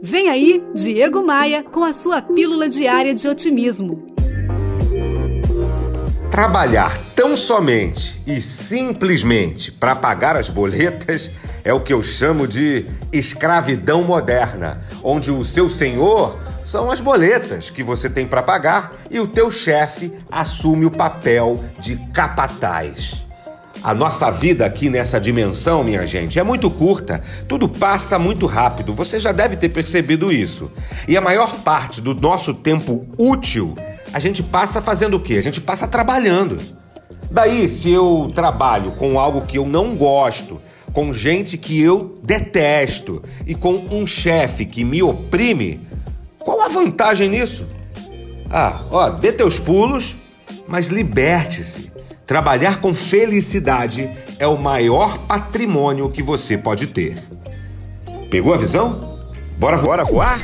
Vem aí, Diego Maia, com a sua pílula diária de otimismo. Trabalhar tão somente e simplesmente para pagar as boletas é o que eu chamo de escravidão moderna, onde o seu senhor são as boletas que você tem para pagar e o teu chefe assume o papel de capataz. A nossa vida aqui nessa dimensão, minha gente, é muito curta. Tudo passa muito rápido. Você já deve ter percebido isso. E a maior parte do nosso tempo útil a gente passa fazendo o quê? A gente passa trabalhando. Daí, se eu trabalho com algo que eu não gosto, com gente que eu detesto e com um chefe que me oprime, qual a vantagem nisso? Ah, ó, dê teus pulos, mas liberte-se. Trabalhar com felicidade é o maior patrimônio que você pode ter. Pegou a visão? Bora, bora voar?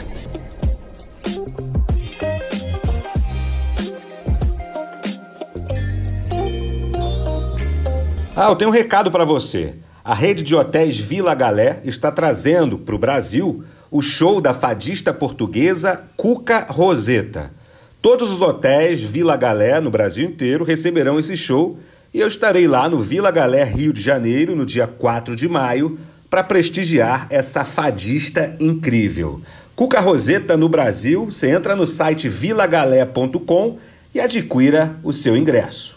Ah, eu tenho um recado para você. A rede de hotéis Vila Galé está trazendo para o Brasil o show da fadista portuguesa Cuca Roseta. Todos os hotéis Vila Galé no Brasil inteiro receberão esse show e eu estarei lá no Vila Galé, Rio de Janeiro, no dia 4 de maio, para prestigiar essa fadista incrível. Cuca Roseta no Brasil, você entra no site vilagalé.com e adquira o seu ingresso.